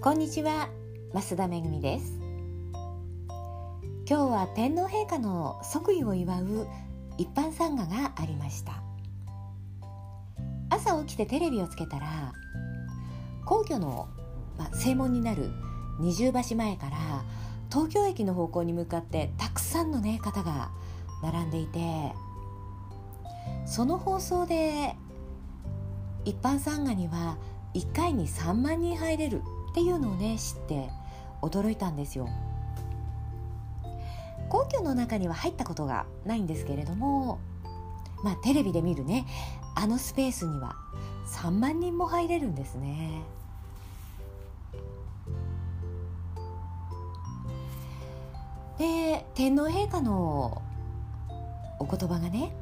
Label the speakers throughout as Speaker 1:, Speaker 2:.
Speaker 1: こんにちは増田めぐみです。今日は天皇陛下の即位を祝う一般参賀がありました。朝起きてテレビをつけたら皇居の、まあ、正門になる二重橋前から東京駅の方向に向かってたくさんの、ね、方が並んでいてその放送で一般参賀には1回に3万人入れるっていうのをね知って驚いたんですよ。皇居の中には入ったことがないんですけれどもまあテレビで見るねあのスペースには3万人も入れるんですね。で天皇陛下のお言葉がね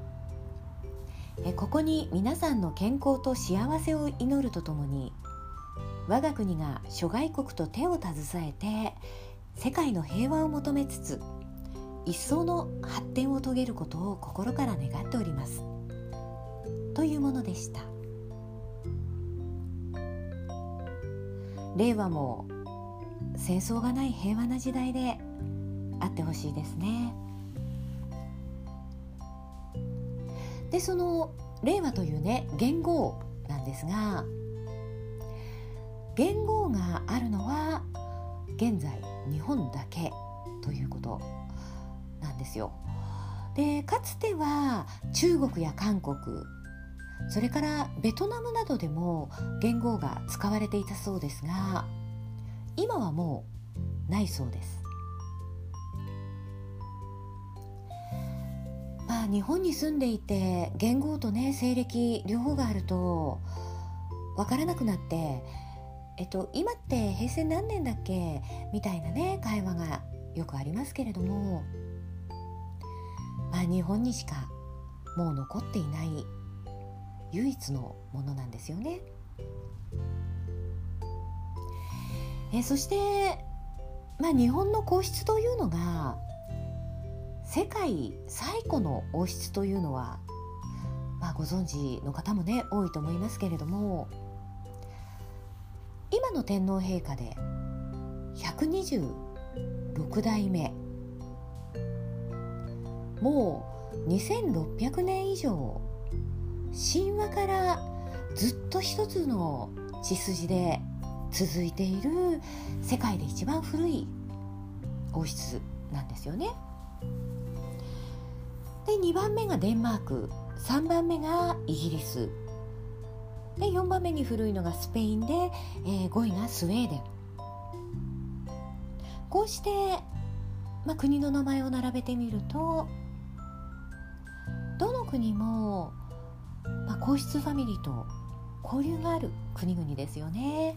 Speaker 1: ここに皆さんの健康と幸せを祈るとともに我が国が諸外国と手を携えて世界の平和を求めつつ一層の発展を遂げることを心から願っております。というものでした。令和も戦争がない平和な時代であってほしいですね。でその令和というね元号なんですが元号があるのは現在日本だけということなんですよ。でかつては中国や韓国それからベトナムなどでも元号が使われていたそうですが今はもうないそうです。まあ日本に住んでいて元号とね西暦両方があると分からなくなってえっと、今って平成何年だっけ？みたいなね会話がよくありますけれども。まあ日本にしかもう残っていない唯一のものなんですよね。えそして、まあ、日本の皇室というのが世界最古の王室というのは、まあ、ご存知の方もね多いと思いますけれども。今の天皇陛下で126代目もう2600年以上神話からずっと一つの血筋で続いている世界で一番古い王室なんですよね。で2番目がデンマーク3番目がイギリスで4番目に古いのがスペインで、えー、5位がスウェーデンこうして、まあ、国の名前を並べてみるとどの国も、まあ、皇室ファミリーと交流がある国々ですよね。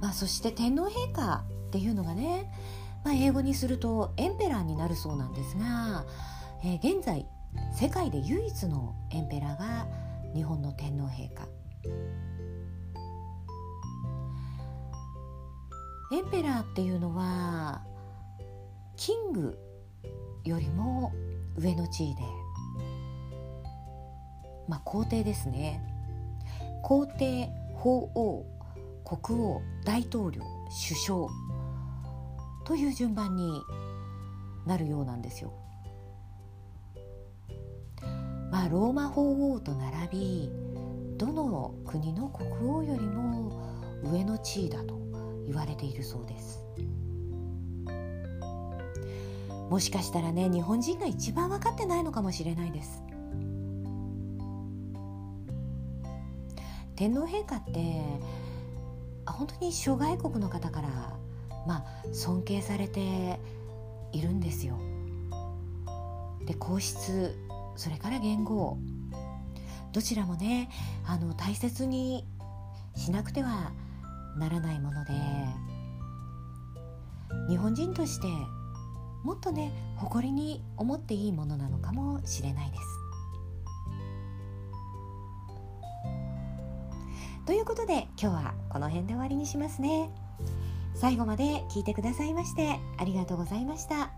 Speaker 1: まあ、そして天皇陛下っていうのがね、まあ、英語にするとエンペラーになるそうなんですがえー、現在世界で唯一のエンペラーが日本の天皇陛下エンペラーっていうのはキングよりも上の地位でまあ皇帝ですね皇帝法王国王大統領首相という順番になるようなんですよ。まあ、ローマ法王と並びどの国の国王よりも上の地位だと言われているそうです。もしかしたらね日本人が一番分かってないのかもしれないです。天皇陛下って本当に諸外国の方からまあ尊敬されているんですよ。で皇室それから言語どちらもねあの大切にしなくてはならないもので日本人としてもっとね誇りに思っていいものなのかもしれないです。ということで今日はこの辺で終わりにしますね。最後まで聞いてくださいましてありがとうございました。